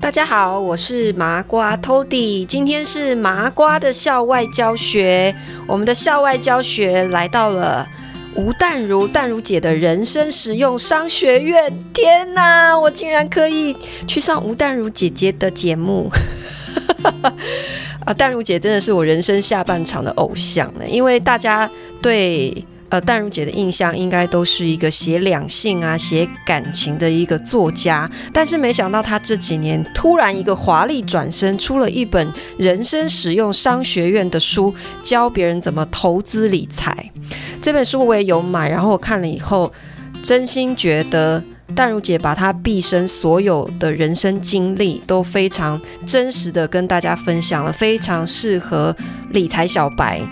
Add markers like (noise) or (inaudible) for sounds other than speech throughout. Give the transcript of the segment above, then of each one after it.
大家好，我是麻瓜 Tody，今天是麻瓜的校外教学。我们的校外教学来到了吴淡如淡如姐的人生实用商学院。天哪，我竟然可以去上吴淡如姐姐的节目！(laughs) 啊，淡如姐真的是我人生下半场的偶像呢，因为大家对。呃，淡如姐的印象应该都是一个写两性啊、写感情的一个作家，但是没想到她这几年突然一个华丽转身，出了一本人生实用商学院的书，教别人怎么投资理财。这本书我也有买，然后我看了以后，真心觉得淡如姐把她毕生所有的人生经历都非常真实的跟大家分享了，非常适合理财小白。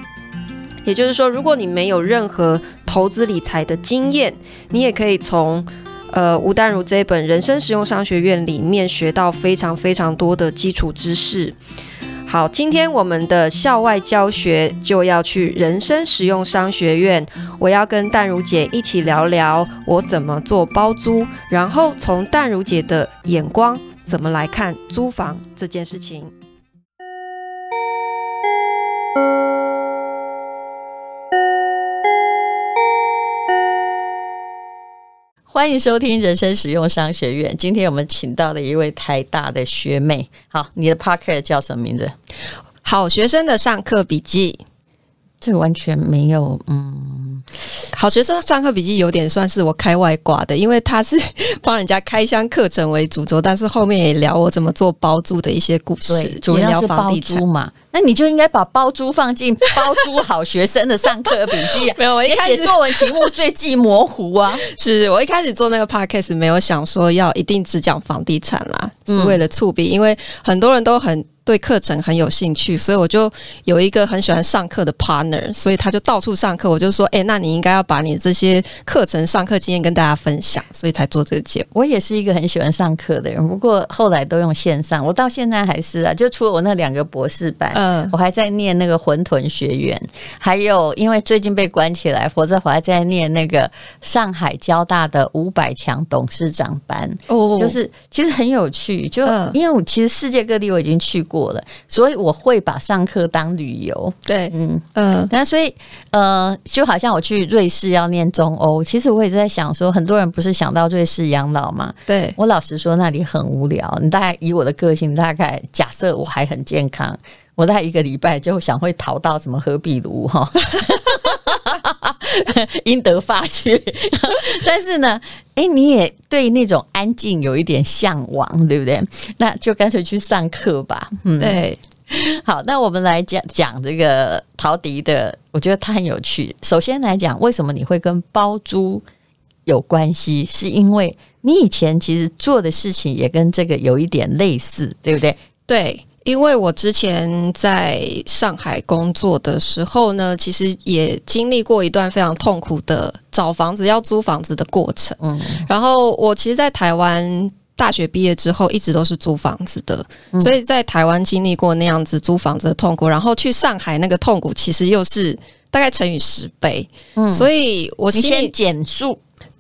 也就是说，如果你没有任何投资理财的经验，你也可以从呃吴淡如这一本《人生实用商学院》里面学到非常非常多的基础知识。好，今天我们的校外教学就要去人生实用商学院，我要跟淡如姐一起聊聊我怎么做包租，然后从淡如姐的眼光怎么来看租房这件事情。欢迎收听人生实用商学院。今天我们请到了一位台大的学妹。好，你的 pocket 叫什么名字？好学生的上课笔记。这完全没有，嗯，好学生上课笔记有点算是我开外挂的，因为他是 (laughs) 帮人家开箱课程为主轴，但是后面也聊我怎么做包租的一些故事，对，主要是包租嘛。(laughs) 那你就应该把包租放进包租好学生的上课笔记啊。(laughs) 没有，我一开始作文题目最忌模糊啊。是我一开始做那个 podcast 没有想说要一定只讲房地产啦，是为了触笔，因为很多人都很。对课程很有兴趣，所以我就有一个很喜欢上课的 partner，所以他就到处上课。我就说，哎，那你应该要把你这些课程上课经验跟大家分享，所以才做这个节目。我也是一个很喜欢上课的人，不过后来都用线上。我到现在还是啊，就除了我那两个博士班，嗯，我还在念那个混沌学院，还有因为最近被关起来，否则我还在念那个上海交大的五百强董事长班。哦，就是其实很有趣，就因为我其实世界各地我已经去过。过了，所以我会把上课当旅游。对，嗯嗯，那所以呃，就好像我去瑞士要念中欧，其实我也在想说，很多人不是想到瑞士养老嘛？对，我老实说，那里很无聊。你大概以我的个性，大概假设我还很健康，我大概一个礼拜就想会逃到什么何比如哈，(laughs) 英德法去。(laughs) 但是呢。哎，你也对那种安静有一点向往，对不对？那就干脆去上课吧。嗯，对。好，那我们来讲讲这个陶笛的，我觉得它很有趣。首先来讲，为什么你会跟包租有关系？是因为你以前其实做的事情也跟这个有一点类似，对不对？对。因为我之前在上海工作的时候呢，其实也经历过一段非常痛苦的找房子、要租房子的过程。嗯，然后我其实，在台湾大学毕业之后，一直都是租房子的，所以在台湾经历过那样子租房子的痛苦，然后去上海那个痛苦，其实又是大概乘以十倍。嗯，所以我心里减数。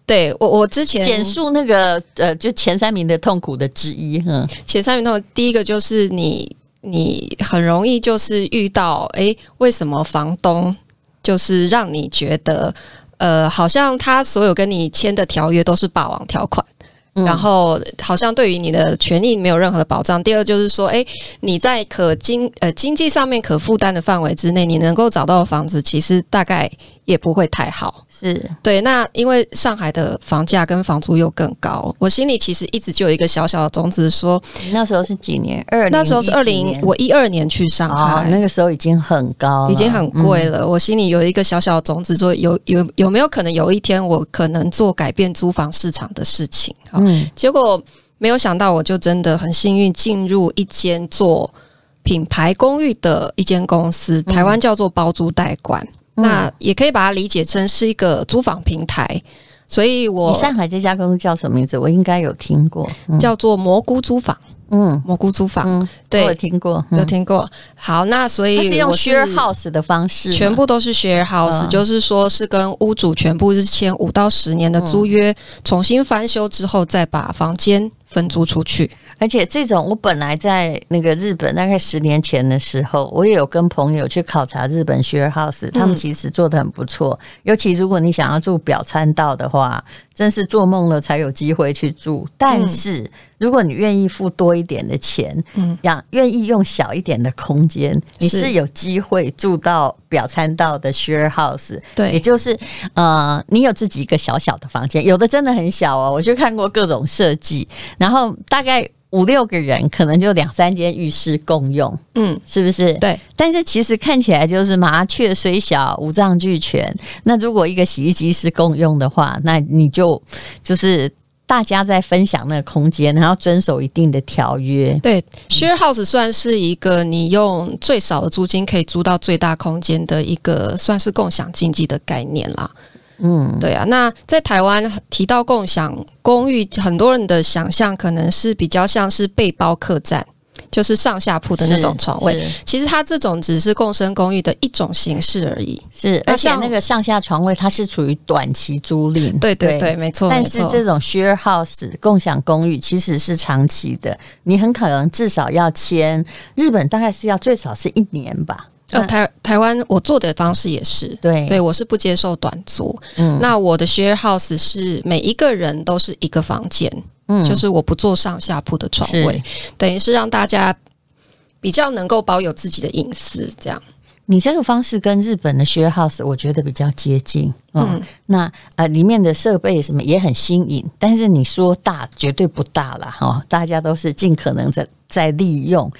对我，我之前简述那个呃，就前三名的痛苦的之一，嗯，前三名痛苦，第一个就是你，你很容易就是遇到，诶，为什么房东就是让你觉得，呃，好像他所有跟你签的条约都是霸王条款。然后好像对于你的权利没有任何的保障。第二就是说，诶，你在可经呃经济上面可负担的范围之内，你能够找到的房子，其实大概也不会太好。是对。那因为上海的房价跟房租又更高，我心里其实一直就有一个小小的种子说，说那时候是几年？二那时候是二零，我一二年去上海，哦，那个时候已经很高，已经很贵了。嗯，我心里有一个小小的种子说，有有有没有可能有一天我可能做改变租房市场的事情？嗯，结果没有想到，我就真的很幸运进入一间做品牌公寓的一间公司，台湾叫做包租代管，嗯、那也可以把它理解成是一个租房平台。所以我，我上海这家公司叫什么名字？我应该有听过，嗯、叫做蘑菇租房。嗯，蘑菇租房，嗯、对，我有听过，有听过。好，那所以是用 share house 的方式，全部都是 share house，、嗯、就是说是跟屋主全部是签五到十年的租约，嗯、重新翻修之后再把房间分租出去。而且这种，我本来在那个日本，大概十年前的时候，我也有跟朋友去考察日本 share house，他们其实做的很不错。嗯、尤其如果你想要住表参道的话，真是做梦了才有机会去住。但是如果你愿意付多一点的钱，嗯，养愿意用小一点的空间，你是有机会住到表参道的 share house。对，也就是呃，你有自己一个小小的房间，有的真的很小哦。我去看过各种设计，然后大概。五六个人可能就两三间浴室共用，嗯，是不是？对。但是其实看起来就是麻雀虽小，五脏俱全。那如果一个洗衣机是共用的话，那你就就是大家在分享那个空间，然后遵守一定的条约。对，share house 算是一个你用最少的租金可以租到最大空间的一个，算是共享经济的概念啦。嗯，对啊，那在台湾提到共享公寓，很多人的想象可能是比较像是背包客栈，就是上下铺的那种床位。其实它这种只是共生公寓的一种形式而已。是，而且那个上下床位它是处于短期租赁。对对对，没错。但是这种 share house 共享公寓其实是长期的，你很可能至少要签，日本大概是要最少是一年吧。呃，台台湾我做的方式也是，对对，我是不接受短租。嗯，那我的 share house 是每一个人都是一个房间，嗯，就是我不做上下铺的床位，等于是让大家比较能够保有自己的隐私。这样，你这个方式跟日本的 share house 我觉得比较接近。嗯，嗯那呃，里面的设备什么也很新颖，但是你说大绝对不大了哈，大家都是尽可能在在利用。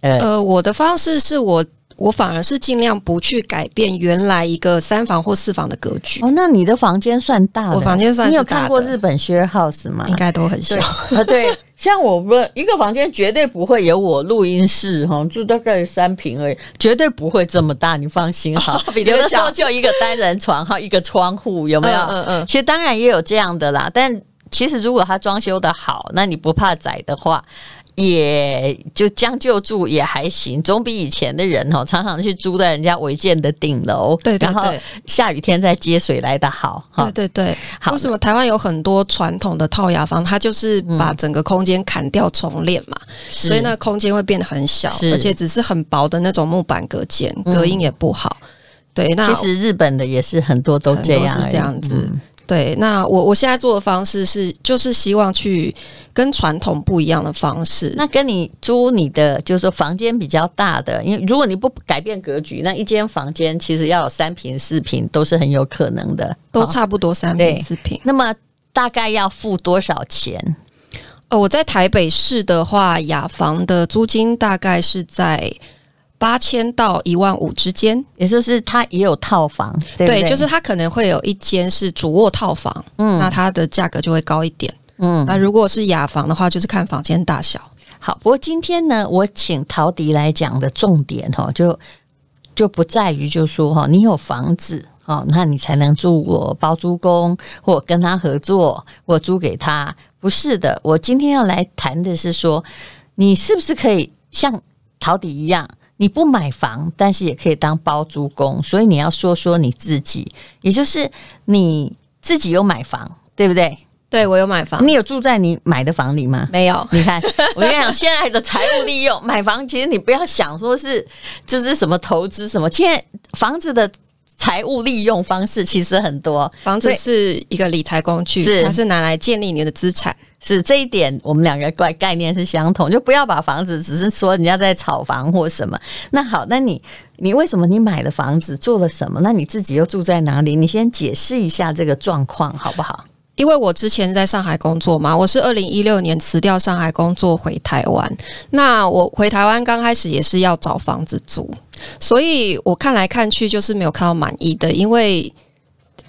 呃呃，我的方式是我。我反而是尽量不去改变原来一个三房或四房的格局。哦，那你的房间算大的？我房间算。你有看过日本 share house 吗？应该都很小。啊，对，(laughs) 像我们一个房间绝对不会有我录音室哈，就大概三平而已，绝对不会这么大，你放心哈。哦，有的时候就一个单人床哈，一个窗户有没有？嗯嗯，嗯。其实当然也有这样的啦，但其实如果它装修的好，那你不怕窄的话。也就将就住也还行，总比以前的人哦，常常去租在人家违建的顶楼，对，对，对，然后下雨天再接水来的好。对对对，好。为什么台湾有很多传统的套雅房，它就是把整个空间砍掉重练嘛，嗯、所以那空间会变得很小，而且只是很薄的那种木板隔间，隔音也不好。嗯、对，那其实日本的也是很多都这样，是这样子。嗯对，那我我现在做的方式是，就是希望去跟传统不一样的方式。那跟你租你的，就是说房间比较大的，因为如果你不改变格局，那一间房间其实要有三平四平都是很有可能的，都差不多三平四平。那么大概要付多少钱？呃，我在台北市的话，雅房的租金大概是在。八千到一万五之间，也就是它也有套房，对，对，对，就是它可能会有一间是主卧套房，嗯，那它的价格就会高一点，嗯，那如果是雅房的话，就是看房间大小。好，不过今天呢，我请陶迪来讲的重点哈，就就不在于就说哈，你有房子哦，那你才能住我包租公或跟他合作我租给他，不是的。我今天要来谈的是说，你是不是可以像陶迪一样？你不买房，但是也可以当包租公，所以你要说说你自己，也就是你自己有买房，对不对？对，我有买房。你有住在你买的房里吗？没有。你看，我跟你讲，现在的财务利用 (laughs) 买房，其实你不要想说是就是什么投资什么，现在房子的财务利用方式其实很多。房子是一个理财工具，是它是拿来建立你的资产。是这一点，我们两个概概念是相同，就不要把房子只是说人家在炒房或什么。那好，那你你为什么你买了房子做了什么？那你自己又住在哪里？你先解释一下这个状况好不好？因为我之前在上海工作嘛，我是二零一六年辞掉上海工作回台湾。那我回台湾刚开始也是要找房子租，所以我看来看去就是没有看到满意的，因为。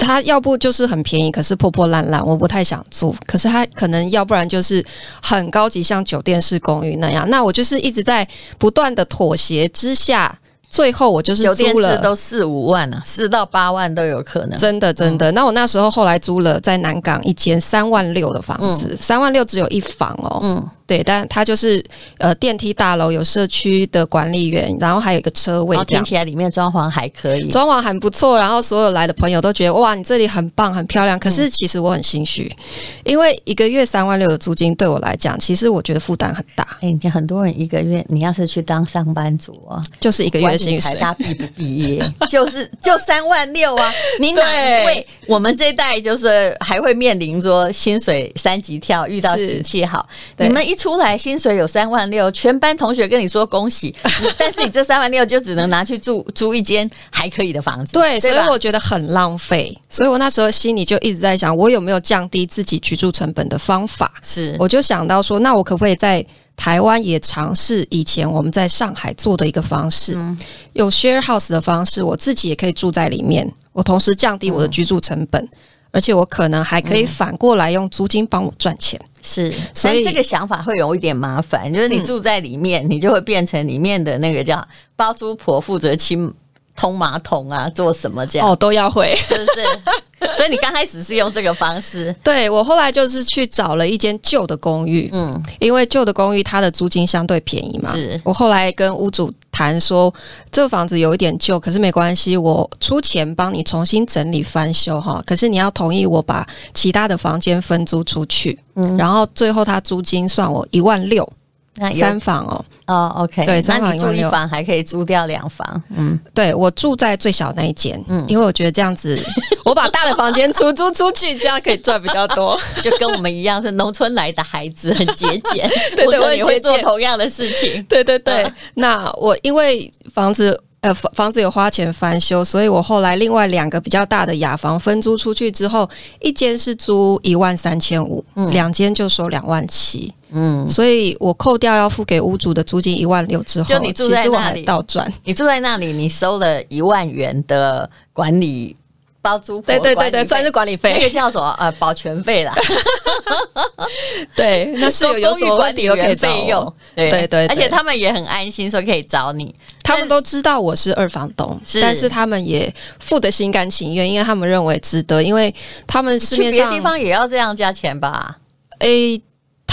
他要不就是很便宜，可是破破烂烂，我不太想住。可是他可能要不然就是很高级，像酒店式公寓那样。那我就是一直在不断的妥协之下，最后我就是租了，都四五万啊，四到八万都有可能。真的真的。嗯、那我那时候后来租了在南港一间三万六的房子，三万六只有一房哦。嗯，对，但它就是呃电梯大楼有社区的管理员，然后还有一个车位听起来里面装潢还可以，装潢很不错。然后所有来的朋友都觉得哇，你这里很棒，很漂亮。可是其实我很心虚，嗯、因为一个月三万六的租金对我来讲，其实我觉得负担很大。哎，你很多人一个月，你要是去当上班族啊，就是一个月薪水，他毕不毕业，就是就三万六啊。(laughs) 你哪一位？我们这一代就是还会面临说薪水三级跳，遇到景气好，你们一出来薪水有三万六，全班同学跟你说恭喜，(laughs) 但是你这三万六就只能拿去住 (laughs) 租一间还可以的房子，对，所以我觉得很浪费。所以我那时候心里就一直在想，我有没有降低自己居住成本的方法？是，我就想到说，那我可不可以在台湾也尝试以前我们在上海做的一个方式，嗯、用 share house 的方式，我自己也可以住在里面，我同时降低我的居住成本，嗯、而且我可能还可以反过来用租金帮我赚钱。是，所以这个想法会有一点麻烦，就是你住在里面，嗯、你就会变成里面的那个叫包租婆，负责清通马桶啊，做什么这样。哦，都要会，是不是？(laughs) 所以你刚开始是用这个方式，对，我后来就是去找了一间旧的公寓，嗯，因为旧的公寓它的租金相对便宜嘛，是。我后来跟屋主谈说，这个房子有一点旧，可是没关系，我出钱帮你重新整理翻修哈。可是你要同意我把其他的房间分租出去，嗯，然后最后他租金算我一万六。三房哦，哦，OK，对，三房住一房还可以租掉两房，嗯，对，我住在最小那一间，嗯，因为我觉得这样子，(laughs) 我把大的房间出租出去，这样可以赚比较多，(laughs) 就跟我们一样是农村来的孩子，很节俭，对 (laughs) 对，我也会做同样的事情，对对对。那我因为房子呃房房子有花钱翻修，所以我后来另外两个比较大的雅房分租出去之后，一间是租一万三千五，两间就收两万七。嗯，所以我扣掉要付给屋主的租金一万六之后，就你住在那里，其实我还倒赚。你住在那里，你收了一万元的管理包租婆，对对对对，算是管理费，那个叫什么？呃，保全费啦。(laughs) 对，那是有有什么问题都可以费用。对对对，而且他们也很安心，说可以找你。他们都知道我是二房东，但是他们也付得心甘情愿，因为他们认为值得，因为他们市面上地方也要这样加钱吧？诶。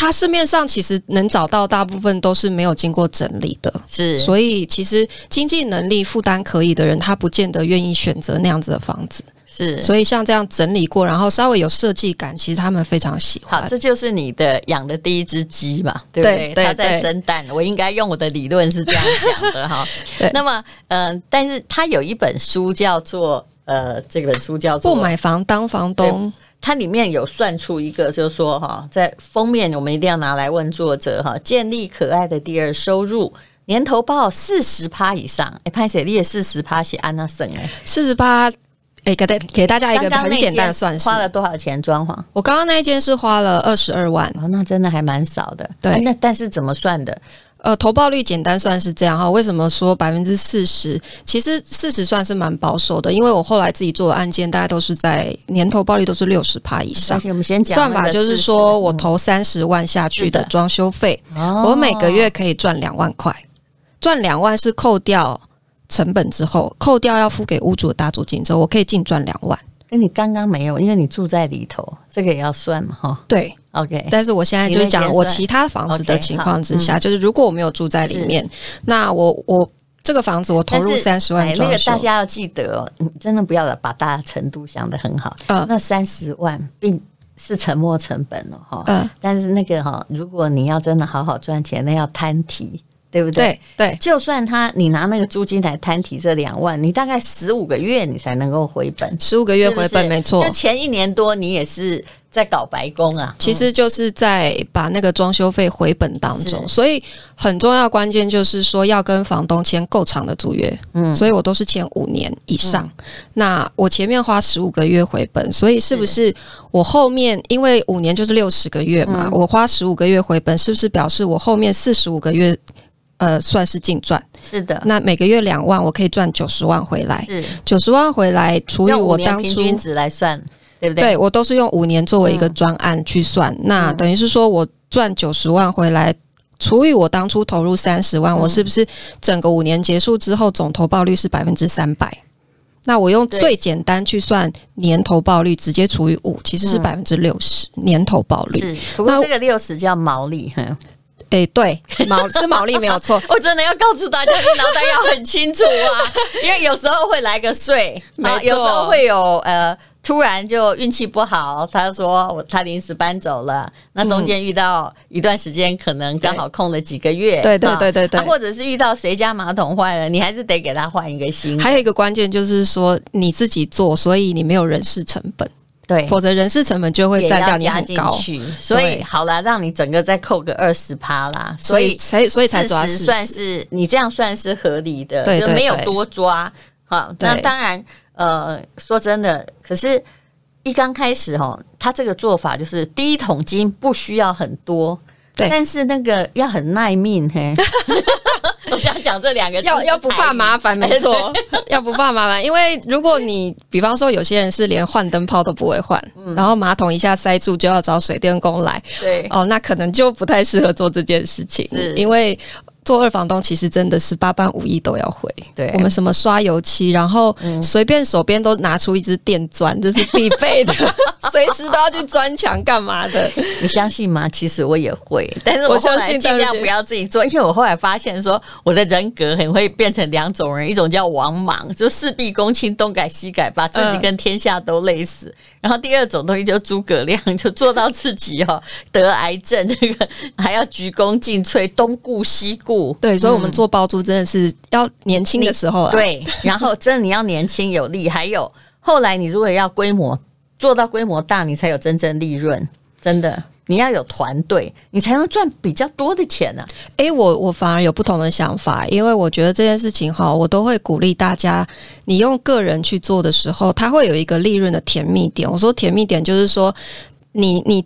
它市面上其实能找到大部分都是没有经过整理的，是，所以其实经济能力负担可以的人，他不见得愿意选择那样子的房子，是。所以像这样整理过，然后稍微有设计感，其实他们非常喜欢。好，这就是你的养的第一只鸡嘛，对不对？对对对，它在生蛋，我应该用我的理论是这样讲的哈。(laughs) 对那么，嗯、呃，但是他有一本书叫做，呃，这本书叫做《不买房当房东》。它里面有算出一个，就是说哈，在封面我们一定要拿来问作者哈，建立可爱的第二收入，年头报四十趴以上，哎，潘姐你也四十趴写安娜森哎，四十趴，哎，给大给大家一个很简单的算式，花了多少钱装潢？我刚刚那一间是花了二十二万，哦，那真的还蛮少的，对，那但是怎么算的？呃，投报率简单算是这样哈。为什么说百分之四十？其实四十算是蛮保守的，因为我后来自己做的案件，大概都是在年投报率都是六十趴以上。我们先讲算法，就是说我投三十万下去的装修费，嗯、我每个月可以赚两万块。赚两万是扣掉成本之后，扣掉要付给屋主的大租金之后，我可以净赚两万。那你刚刚没有，因为你住在里头，这个也要算嘛，哈。对，OK。但是我现在就是讲我其他房子的情况之下，就是如果我没有住在里面，那我我这个房子我投入三十万装修，那个大家要记得哦，你真的不要把大程度想得很好。嗯，那三十万并是沉没成本了哈。嗯，但是那个哈，如果你要真的好好赚钱，那要摊提。对不对？对，对，就算他你拿那个租金来摊提这两万，你大概十五个月你才能够回本，十五个月回本没错。就前一年多你也是在搞白工啊，其实就是在把那个装修费回本当中，所以很重要关键就是说要跟房东签够长的租约，嗯，所以我都是签五年以上。那我前面花十五个月回本，所以是不是我后面因为五年就是六十个月嘛，我花十五个月回本，是不是表示我后面四十五个月？呃，算是净赚，是的。那每个月两万，我可以赚九十万回来。是九十万回来，除以我当初平均值来算，对不对？对，我都是用五年作为一个专案去算。嗯、那等于是说我赚九十万回来，除以我当初投入三十万，嗯、我是不是整个五年结束之后总投报率是百分之三百？那我用最简单去算年投报率，直接除以五，其实是百分之六十年投报率。是，不过这个六十叫毛利，哎，对，毛是毛利没有错。(laughs) 我真的要告诉大家，你脑袋要很清楚啊，因为有时候会来个税，没错，有时候会有呃。突然就运气不好，他说他临时搬走了，那中间遇到一段时间，可能刚好空了几个月，对对对对对，或者是遇到谁家马桶坏了，你还是得给他换一个新。还有一个关键就是说你自己做，所以你没有人事成本，对，否则人事成本就会占掉你很高。所以好了，让你整个再扣个二十趴啦，所以才所以才抓算是你这样算是合理的，就没有多抓。好，那当然。呃，说真的，可是，一刚开始哈，他这个做法就是第一桶金不需要很多，对，但是那个要很耐命嘿。(laughs) (laughs) 我想讲这两个字，要要不怕麻烦，没错，要不怕麻烦，因为如果你比方说有些人是连换灯泡都不会换，嗯、然后马桶一下塞住就要找水电工来，对，哦，那可能就不太适合做这件事情，因为。做二房东其实真的是八般武艺都要会。对，我们什么刷油漆，然后随便手边都拿出一支电钻，这是必备的，(laughs) 随时都要去钻墙干嘛的？你相信吗？其实我也会，但是我后来尽量不要自己做，因为我后来发现说我的人格很会变成两种人，一种叫王莽，就事必躬亲，东改西改，把自己跟天下都累死；嗯、然后第二种东西就诸葛亮，就做到自己哦得癌症，那个还要鞠躬尽瘁，东顾西顾。对，所以，我们做包租真的是要年轻的时候啊。对，然后真的你要年轻有力，还有后来你如果要规模做到规模大，你才有真正利润。真的，你要有团队，你才能赚比较多的钱呢、啊。诶，我我反而有不同的想法，因为我觉得这件事情哈，我都会鼓励大家，你用个人去做的时候，它会有一个利润的甜蜜点。我说甜蜜点就是说，你你。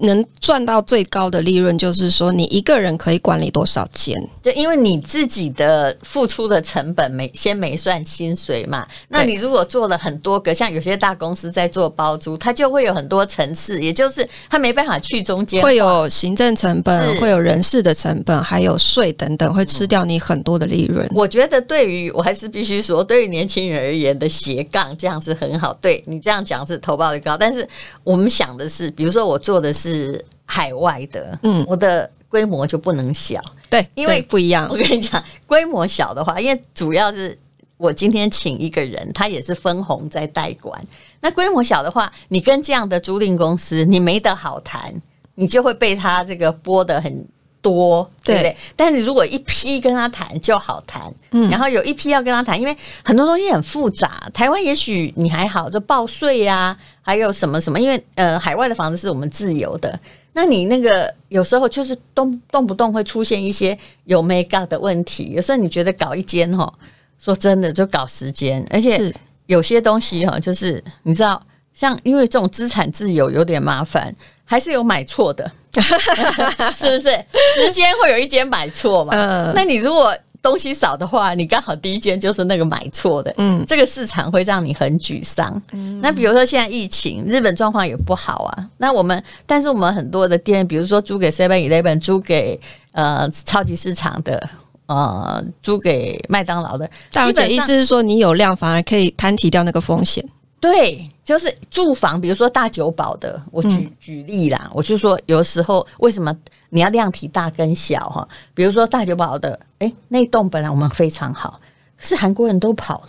能赚到最高的利润，就是说你一个人可以管理多少间？就因为你自己的付出的成本没先没算薪水嘛。那你如果做了很多个，像有些大公司在做包租，它就会有很多层次，也就是它没办法去中间，会有行政成本，会有人事的成本，还有税等等，会吃掉你很多的利润。我觉得对于我还是必须说，对于年轻人而言的斜杠这样是很好。对你这样讲是投报率高，但是我们想的是，比如说我做的是。是海外的，嗯，我的规模就不能小，对，因为不一样。我跟你讲，规模小的话，因为主要是我今天请一个人，他也是分红在代管。那规模小的话，你跟这样的租赁公司，你没得好谈，你就会被他这个拨得很多，对不对？对，但是如果一批跟他谈就好谈，嗯，然后有一批要跟他谈，因为很多东西很复杂。台湾也许你还好，就报税呀。还有什么什么？因为呃，海外的房子是我们自由的，那你那个有时候就是动动不动会出现一些有没搞的问题。有时候你觉得搞一间哈，说真的就搞时间，而且有些东西哈，就是你知道，像因为这种资产自由有点麻烦，还是有买错的，(laughs) 是不是？十间会有一间买错嘛？嗯，那你如果。东西少的话，你刚好第一间就是那个买错的，嗯，这个市场会让你很沮丧。嗯，那比如说现在疫情，日本状况也不好啊。那我们，但是我们很多的店，比如说租给 Seven Eleven，租给呃超级市场的，呃，租给麦当劳的。大姐意思是说，你有量反而可以摊提掉那个风险。对，就是住房，比如说大久保的，我举、嗯、举例啦，我就说有时候为什么你要量体大跟小哈？比如说大久保的，诶，那栋本来我们非常好，是韩国人都跑了，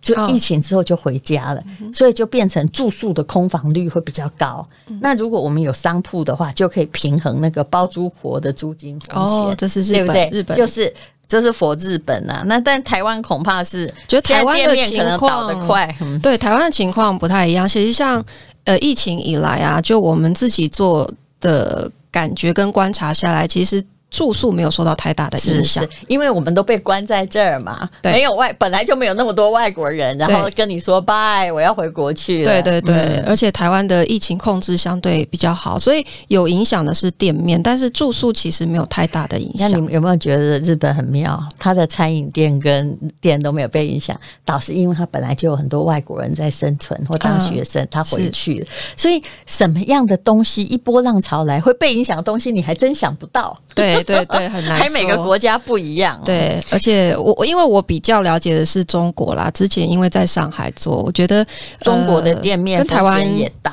就疫情之后就回家了，哦、所以就变成住宿的空房率会比较高。嗯、那如果我们有商铺的话，就可以平衡那个包租婆的租金风险。哦，这是日本，对不对？日本就是。这是佛日本啊，那但台湾恐怕是觉得台湾的情况倒得快，嗯、对台湾的情况不太一样。其实像呃疫情以来啊，就我们自己做的感觉跟观察下来，其实。住宿没有受到太大的影响，因为我们都被关在这儿嘛，没有外，本来就没有那么多外国人，然后跟你说拜，我要回国去了。对对对，嗯、而且台湾的疫情控制相对比较好，所以有影响的是店面，但是住宿其实没有太大的影响。那你们有没有觉得日本很妙？他的餐饮店跟店都没有被影响，倒是因为他本来就有很多外国人在生存或当学生，啊、他回去了，是所以什么样的东西一波浪潮来会被影响的东西，你还真想不到。对。对对，很难。还每个国家不一样。对，而且我我因为我比较了解的是中国啦，之前因为在上海做，我觉得中国的店面跟台湾也大。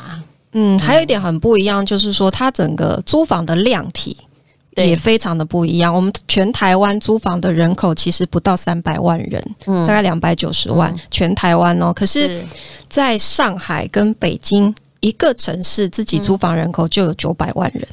嗯，还有一点很不一样，就是说它整个租房的量体也非常的不一样。我们全台湾租房的人口其实不到三百万人，嗯，大概两百九十万，嗯、全台湾哦。可是，在上海跟北京一个城市，自己租房人口就有九百万人。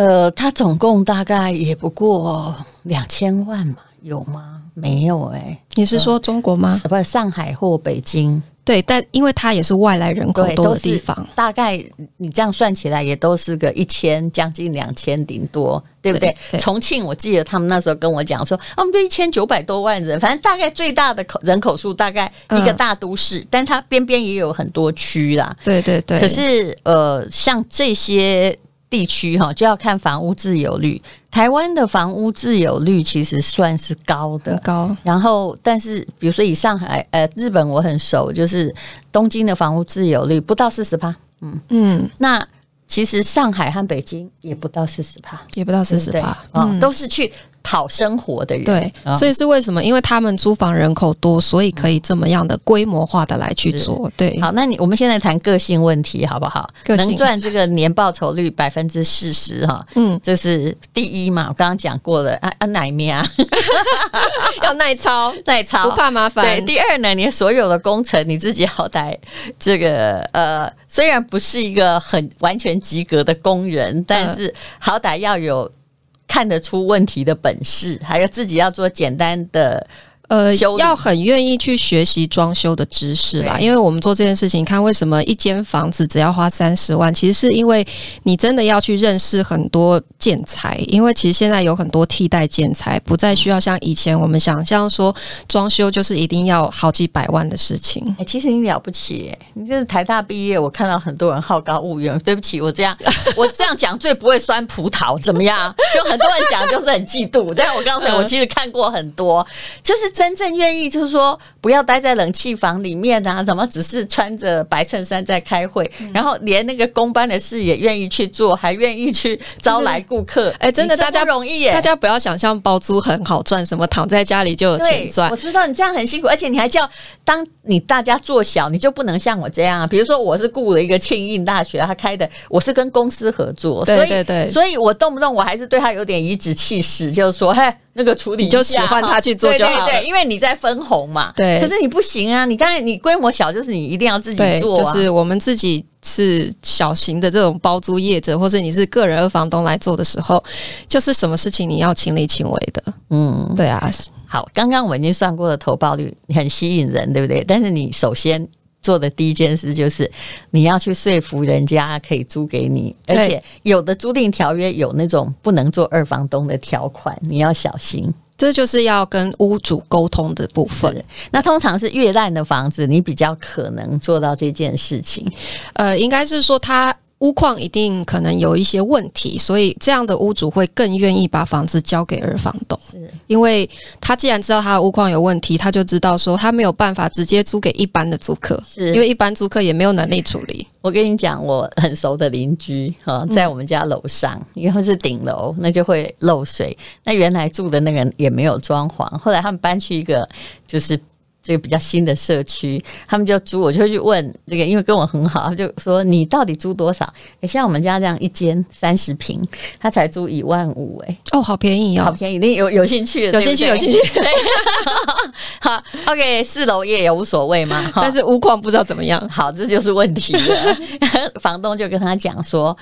呃，它总共大概也不过两千万嘛，有吗？没有哎、欸。你是说中国吗？不是上海或北京。对，但因为它也是外来人口多的地方，大概你这样算起来也都是个一千，将近两千顶多，对不对？重庆我记得他们那时候跟我讲说，我们就一千九百多万人，反正大概最大的口人口数大概一个大都市，嗯、但它边边也有很多区啦。对对对。可是呃，像这些。地区哈就要看房屋自有率，台湾的房屋自有率其实算是高的，高。然后，但是比如说以上海、呃日本我很熟，就是东京的房屋自有率不到四十趴，嗯。嗯。那其实上海和北京也不到四十趴，也不到四十趴，啊、嗯，都是去。讨生活的人，对，所以是为什么？因为他们租房人口多，所以可以这么样的规模化的来去做。对，好，那你我们现在谈个性问题好不好？能赚这个年报酬率百分之四十哈，嗯，这是第一嘛。我刚刚讲过了，啊啊奶咩啊，(laughs) 要耐操，耐操，不怕麻烦。对，第二呢，你所有的工程你自己好歹这个呃，虽然不是一个很完全及格的工人，但是好歹要有。看得出问题的本事，还有自己要做简单的。呃，要很愿意去学习装修的知识啦，因为我们做这件事情，看为什么一间房子只要花三十万，其实是因为你真的要去认识很多建材，因为其实现在有很多替代建材，不再需要像以前我们想象说装修就是一定要好几百万的事情。哎、欸，其实你了不起，你就是台大毕业，我看到很多人好高骛远。对不起，我这样我这样讲最不会酸葡萄，怎么样？就很多人讲就是很嫉妒，但我告诉你，我其实看过很多，就是。真正愿意就是说不要待在冷气房里面啊，怎么只是穿着白衬衫在开会，嗯、然后连那个工班的事也愿意去做，还愿意去招来顾客。哎、欸，真的，大家容易耶！大家不要想象包租很好赚，什么躺在家里就有钱赚。我知道你这样很辛苦，而且你还叫当你大家做小，你就不能像我这样啊。比如说，我是雇了一个庆应大学，他开的，我是跟公司合作，对对对，所以，所以我动不动我还是对他有点颐指气使，就是说，嘿。那个处理你就使唤他去做就好了，对对对，因为你在分红嘛。对，可是你不行啊！你刚才你规模小，就是你一定要自己做啊。就是我们自己是小型的这种包租业者，或者你是个人二房东来做的时候，就是什么事情你要亲力亲为的。嗯，对啊。好，刚刚我已经算过了投报率很吸引人，对不对？但是你首先。做的第一件事就是你要去说服人家可以租给你，而且有的租赁条约有那种不能做二房东的条款，你要小心。这就是要跟屋主沟通的部分。那通常是越烂的房子，你比较可能做到这件事情。呃，应该是说他。屋况一定可能有一些问题，所以这样的屋主会更愿意把房子交给二房东，是因为他既然知道他的屋况有问题，他就知道说他没有办法直接租给一般的租客，是因为一般租客也没有能力处理。我跟你讲，我很熟的邻居哈，在我们家楼上，嗯、因为是顶楼，那就会漏水。那原来住的那个人也没有装潢，后来他们搬去一个就是。这个比较新的社区，他们就租，我就会去问这个，因为跟我很好，他就说你到底租多少？像我们家这样一间三十平，他才租一万五，哎，哦，好便宜哦，好便宜，你有有兴趣？有兴趣，有兴趣。(laughs) (laughs) 好，OK，四楼也有无所谓嘛，(laughs) 但是屋况不知道怎么样。好，这就是问题了。房东就跟他讲说，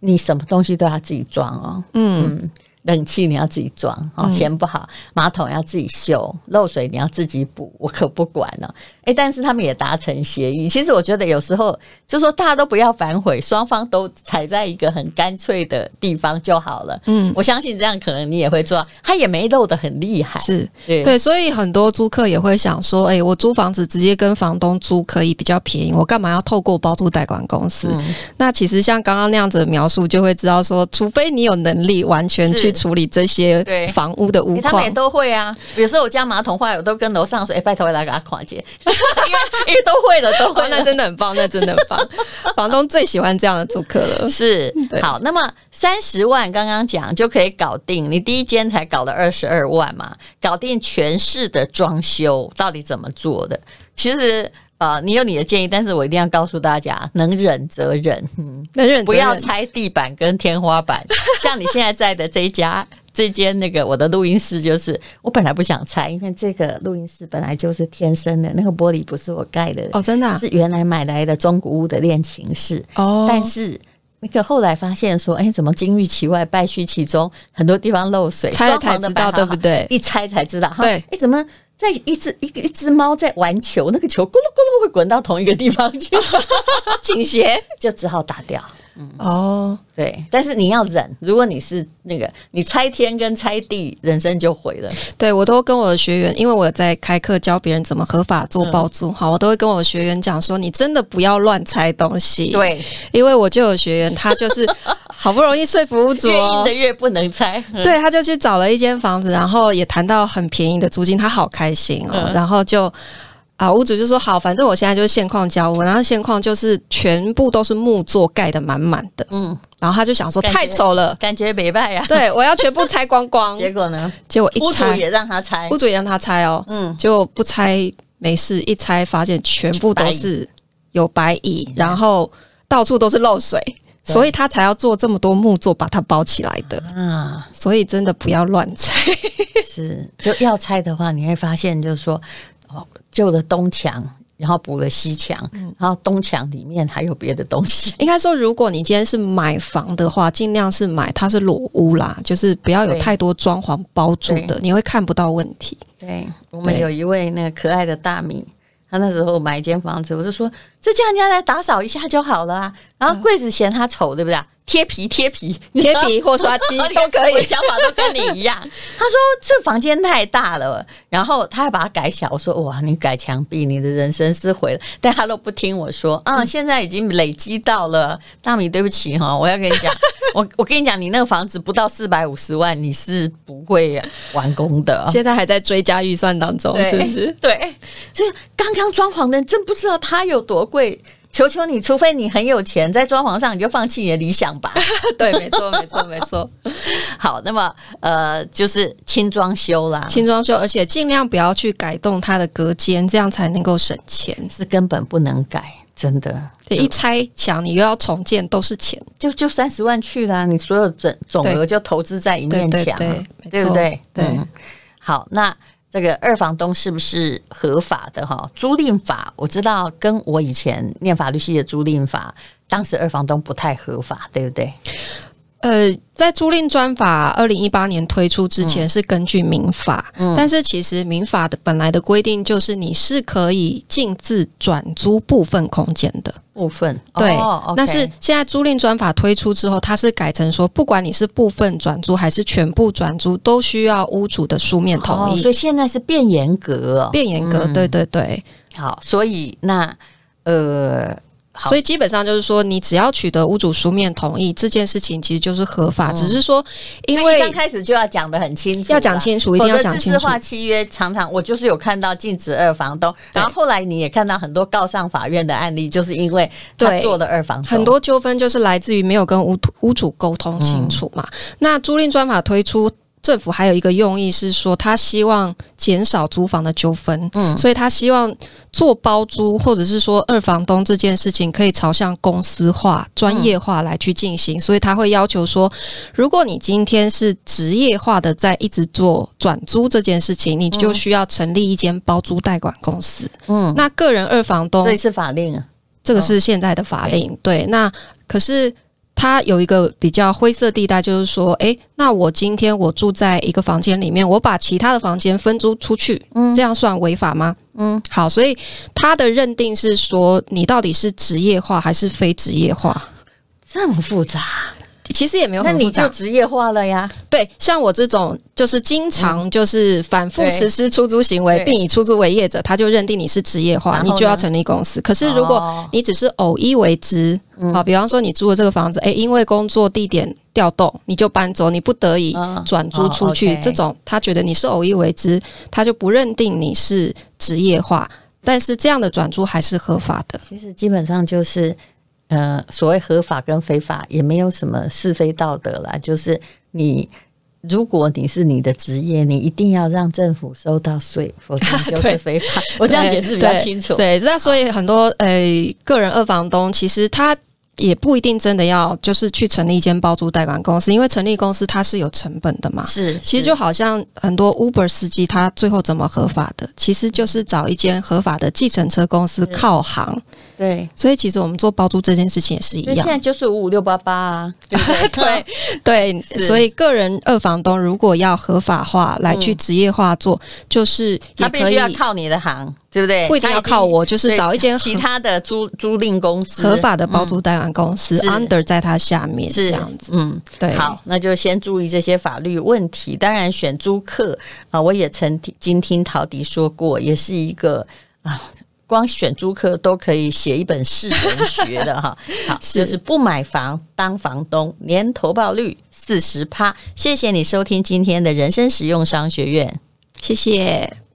你什么东西都要自己装哦。嗯。嗯冷气你要自己装，哦，嫌不好，马桶要自己修，漏水你要自己补，我可不管了。哎，但是他们也达成协议。其实我觉得有时候就说大家都不要反悔，双方都踩在一个很干脆的地方就好了。嗯，我相信这样可能你也会做，他也没漏得很厉害。是对，对，所以很多租客也会想说，哎，我租房子直接跟房东租可以比较便宜，我干嘛要透过包租代管公司？嗯、那其实像刚刚那样子的描述，就会知道说，除非你有能力完全去处理这些房屋的屋况，他们也都会啊。比如说我家马桶坏，我都跟楼上说，哎，拜托我来给他跨界。(laughs) 因为因为都会了，都会了，那真的很棒，那真的很棒。(laughs) 房东最喜欢这样的租客了。是，好，那么三十万刚刚讲就可以搞定，你第一间才搞了二十二万嘛，搞定全市的装修到底怎么做的？其实啊、呃，你有你的建议，但是我一定要告诉大家，能忍则忍，嗯，能忍不要拆地板跟天花板。像你现在在的这一家，这间那个我的录音室，就是我本来不想拆，因为这个录音室本来就是天生的，那个玻璃不是我盖的哦，真的、啊、是原来买来的中古屋的练琴室哦。但是那个后来发现说，哎，怎么金玉其外，败絮其中，很多地方漏水，拆了才知道，对不对？一拆才知道，对，哎，怎么？在一只一个一只猫在玩球，那个球咕噜咕噜会滚到同一个地方去，(laughs) 倾斜 (laughs) 就只好打掉。嗯，哦，对，但是你要忍。如果你是那个你拆天跟拆地，人生就毁了。对，我都跟我的学员，因为我在开课教别人怎么合法做包租，好，我都会跟我的学员讲说，你真的不要乱拆东西。对，因为我就有学员，他就是。(laughs) 好不容易说服屋主，越硬的越不能拆。对，他就去找了一间房子，然后也谈到很便宜的租金，他好开心哦。嗯、然后就啊，屋主就说好，反正我现在就是现况交屋，然后现况就是全部都是木座盖的满满的。嗯，然后他就想说太丑了，感觉没办呀。对，我要全部拆光光。结果呢？结果一拆也让他拆，屋主也让他拆哦。嗯，就不拆没事，一拆发现全部都是有白蚁，然后到处都是漏水。所以他才要做这么多木座把它包起来的啊！所以真的不要乱拆。(laughs) 是，就要拆的话，你会发现就是说，哦，旧的东墙，然后补了西墙，然后东墙里面还有别的东西。(laughs) 应该说，如果你今天是买房的话，尽量是买它是裸屋啦，就是不要有太多装潢包住的，你会看不到问题。对，我们有一位那个可爱的大米。他那时候买一间房子，我就说，这叫人家来打扫一下就好了啊。然后柜子嫌它丑，对不对？贴皮贴皮 (laughs) 贴皮或刷漆 (laughs) 都可以，想法都跟你一样。(laughs) 他说这房间太大了，然后他还把它改小。我说哇，你改墙壁，你的人生是毁了。但他都不听我说，嗯，现在已经累积到了。大米，对不起哈，我要跟你讲，我我跟你讲，你那个房子不到四百五十万，你是不会完工的。现在还在追加预算当中，是不是？对，这刚刚装潢的人真不知道他有多贵。求求你，除非你很有钱，在装潢上你就放弃你的理想吧。(laughs) 对，没错，没错，没错。(laughs) 好，那么呃，就是轻装修啦，轻装修，而且尽量不要去改动它的隔间，这样才能够省钱。是根本不能改，真的。一拆墙，你又要重建，都是钱，就就三十万去了，你所有总总额就投资在一面墙，对，对不对？对。嗯、好，那。这个二房东是不是合法的哈？租赁法我知道，跟我以前念法律系的租赁法，当时二房东不太合法，对不对？呃，在租赁专法二零一八年推出之前，是根据民法，嗯，但是其实民法的本来的规定就是你是可以禁自转租部分空间的部分，对。哦，但是现在租赁专法推出之后，它是改成说，不管你是部分转租还是全部转租，都需要屋主的书面同意。哦，所以现在是变严格，变严格，对对对。好，所以那呃。所以基本上就是说，你只要取得屋主书面同意，这件事情其实就是合法。嗯、只是说，因为刚开始就要讲的很清楚，要讲清楚，一定要讲清楚。化契约常常我就是有看到禁止二房东，然后后来你也看到很多告上法院的案例，就是因为他做了二房东，很多纠纷就是来自于没有跟屋屋主沟通清楚嘛。嗯、那租赁专法推出。政府还有一个用意是说，他希望减少租房的纠纷，嗯，所以他希望做包租或者是说二房东这件事情可以朝向公司化、专业化来去进行，所以他会要求说，如果你今天是职业化的在一直做转租这件事情，你就需要成立一间包租代管公司，嗯，那个人二房东这是法令啊，这个是现在的法令，对，那可是。它有一个比较灰色地带，就是说，诶，那我今天我住在一个房间里面，我把其他的房间分租出去，嗯，这样算违法吗？嗯，好，所以他的认定是说，你到底是职业化还是非职业化？这么复杂。其实也没有很，那你就职业化了呀。对，像我这种就是经常就是反复实施出租行为，并以出租为业者，他就认定你是职业化，你就要成立公司。可是如果你只是偶一为之，好，比方说你租的这个房子，诶，因为工作地点调动，你就搬走，你不得已转租出去，这种他觉得你是偶一为之，他就不认定你是职业化。但是这样的转租还是合法的。其实基本上就是。呃，所谓合法跟非法也没有什么是非道德啦，就是你如果你是你的职业，你一定要让政府收到税，否则就 (laughs) 是非法。我这样解释比较清楚。对，那所以很多诶、呃、个人二房东，其实他。也不一定真的要就是去成立一间包租代管公司，因为成立公司它是有成本的嘛。是，其实就好像很多 Uber 司机，他最后怎么合法的？其实就是找一间合法的计程车公司靠行。对，所以其实我们做包租这件事情也是一样。现在就是五五六八八啊，对对 (laughs) 对，所以个人二房东如果要合法化来去职业化做，嗯、就是他必须要靠你的行，对不对？不一定要靠我，就是找一间其他的租租赁公司，合法的包租代管公司、嗯、under 在它下面是这样子。嗯，对。好，那就先注意这些法律问题。当然，选租客啊，我也曾经听陶迪说过，也是一个啊。光选租客都可以写一本世人学的哈，(laughs) 好，就是不买房当房东，年投报率四十趴。谢谢你收听今天的人生实用商学院，谢谢。